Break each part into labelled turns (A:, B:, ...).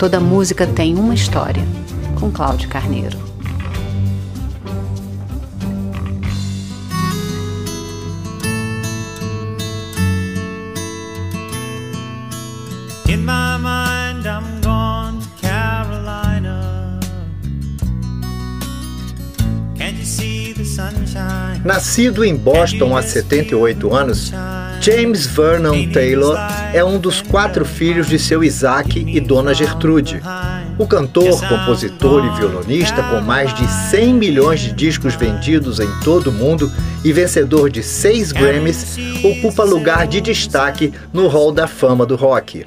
A: Toda música tem uma história, com Cláudio Carneiro. In my mind, I'm gone to Carolina.
B: Can't you see the sunshine? Nascido em Boston há 78 anos, James Vernon Taylor é um dos quatro filhos de seu Isaac e Dona Gertrude. O cantor, compositor e violonista com mais de 100 milhões de discos vendidos em todo o mundo e vencedor de seis Grammys, ocupa lugar de destaque no Hall da Fama do Rock.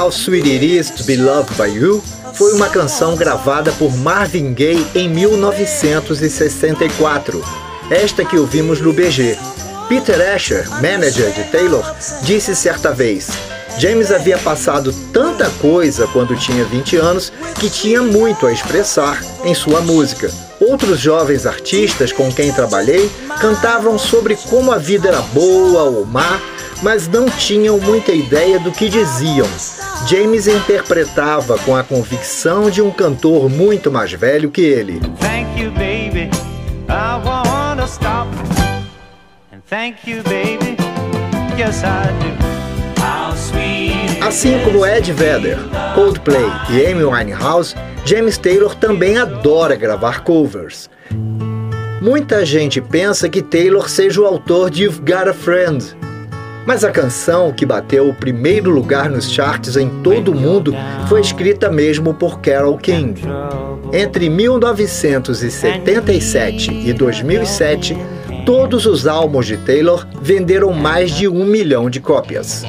B: How Sweet It Is to Be Loved by You foi uma canção gravada por Marvin Gaye em 1964. Esta que ouvimos no BG. Peter Asher, manager de Taylor, disse certa vez: James havia passado tanta coisa quando tinha 20 anos que tinha muito a expressar em sua música. Outros jovens artistas com quem trabalhei cantavam sobre como a vida era boa ou má, mas não tinham muita ideia do que diziam. James interpretava com a convicção de um cantor muito mais velho que ele. You, you, baby. Yes. Assim como Ed Vedder, Coldplay e Amy Winehouse, James Taylor também adora gravar covers. Muita gente pensa que Taylor seja o autor de You've Got a Friend, mas a canção que bateu o primeiro lugar nos charts em todo o mundo foi escrita mesmo por Carole King. Entre 1977 e 2007, todos os álbuns de Taylor venderam mais de um milhão de cópias.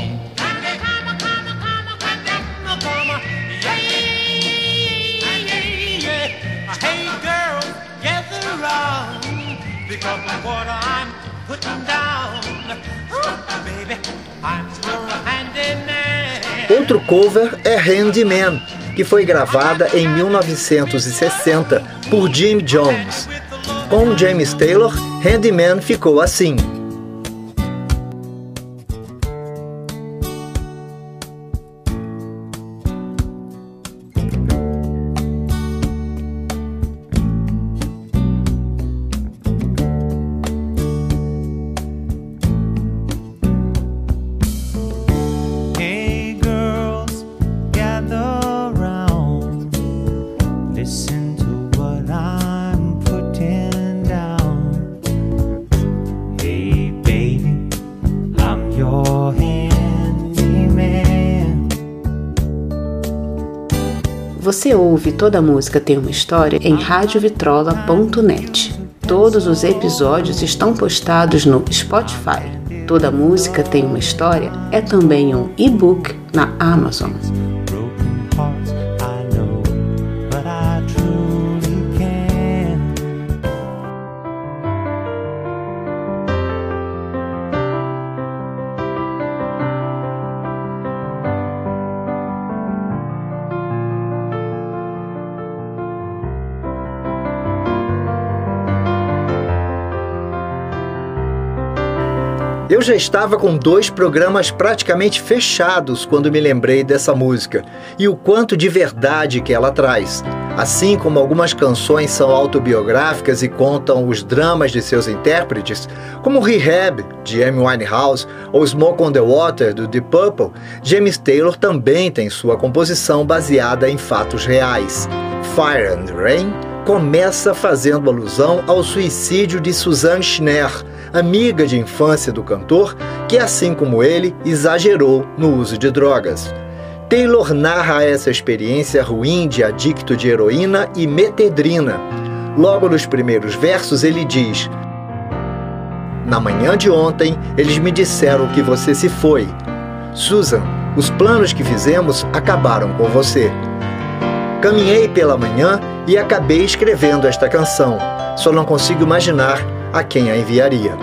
B: Outro cover é Handyman, que foi gravada em 1960 por Jim Jones. Com James Taylor, Handyman ficou assim.
A: Você ouve Toda Música Tem Uma História em radiovitrola.net. Todos os episódios estão postados no Spotify. Toda Música Tem Uma História é também um e-book na Amazon.
B: Eu já estava com dois programas praticamente fechados quando me lembrei dessa música e o quanto de verdade que ela traz. Assim como algumas canções são autobiográficas e contam os dramas de seus intérpretes, como Rehab, de Amy Winehouse, ou Smoke on the Water, do Deep Purple, James Taylor também tem sua composição baseada em fatos reais. Fire and Rain começa fazendo alusão ao suicídio de Suzanne Schneer, amiga de infância do cantor, que, assim como ele, exagerou no uso de drogas. Taylor narra essa experiência ruim de adicto de heroína e metedrina. Logo nos primeiros versos, ele diz: Na manhã de ontem, eles me disseram que você se foi. Susan, os planos que fizemos acabaram com você. Caminhei pela manhã e acabei escrevendo esta canção. Só não consigo imaginar a quem a enviaria.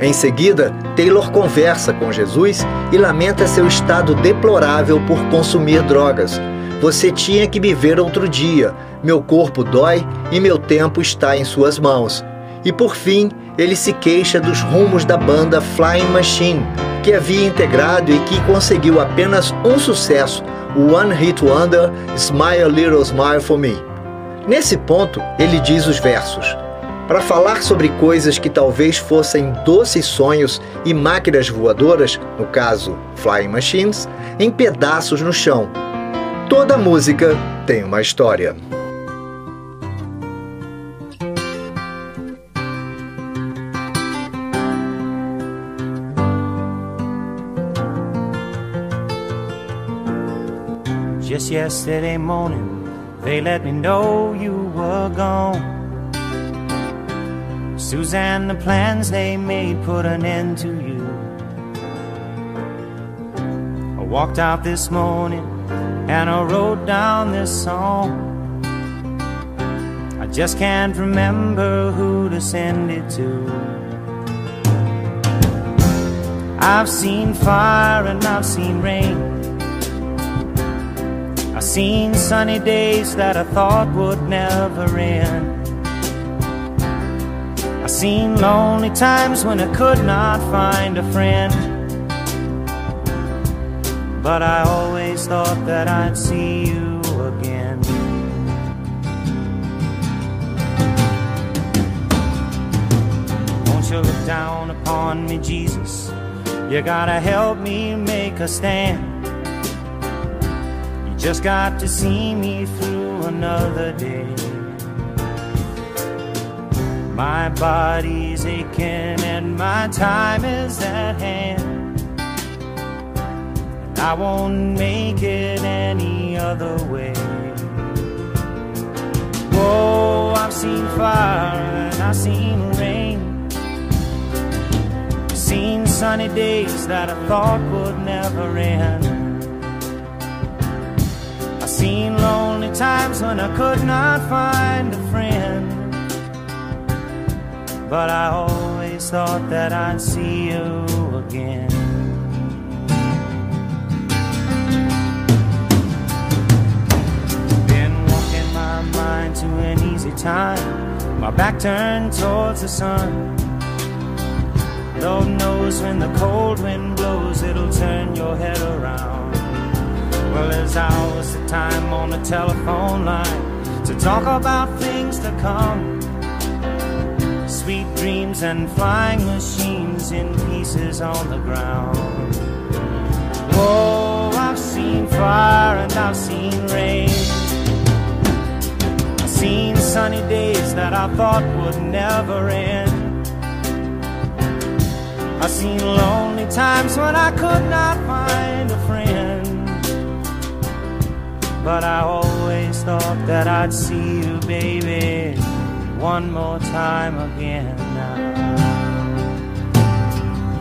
B: Em seguida, Taylor conversa com Jesus e lamenta seu estado deplorável por consumir drogas. Você tinha que me ver outro dia. Meu corpo dói e meu tempo está em suas mãos. E por fim, ele se queixa dos rumos da banda Flying Machine, que havia integrado e que conseguiu apenas um sucesso, o One Hit Wonder Smile Little Smile for Me. Nesse ponto, ele diz os versos: Para falar sobre coisas que talvez fossem doces sonhos e máquinas voadoras, no caso Flying Machines, em pedaços no chão. Toda música tem uma história.
C: Just yesterday morning, they let me know you were gone. Suzanne, the plans they made put an end to you. I walked out this morning and I wrote down this song. I just can't remember who to send it to. I've seen fire and I've seen rain. I've seen sunny days that I thought would never end. Seen lonely times when I could not find a friend. But I always thought that I'd see you again. Won't you look down upon me, Jesus? You gotta help me make a stand. You just got to see me through another day. My body's aching and my time is at hand. And I won't make it any other way. Whoa, I've seen fire and I've seen rain. Seen sunny days that I thought would never end I've seen lonely times when I could not find a friend. But I always thought that I'd see you again. Been walking my mind to an easy time, my back turned towards the sun. Lord knows when the cold wind blows, it'll turn your head around. Well, there's hours of time on the telephone line to talk about things to come. Sweet dreams and flying machines in pieces on the ground. Whoa, I've seen fire and I've seen rain. I've seen sunny days that I thought would never end. I've seen lonely times when I could not find a friend. But I always thought that I'd see you, baby, one more time again now.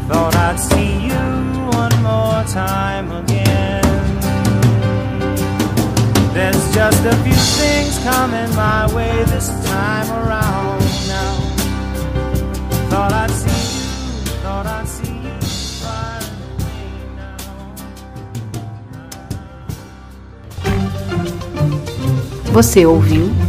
C: Thought I'd see you one more time again. There's just a few things coming my way this time around now. Thought I'd see you, thought I'd see you.
A: Você ouviu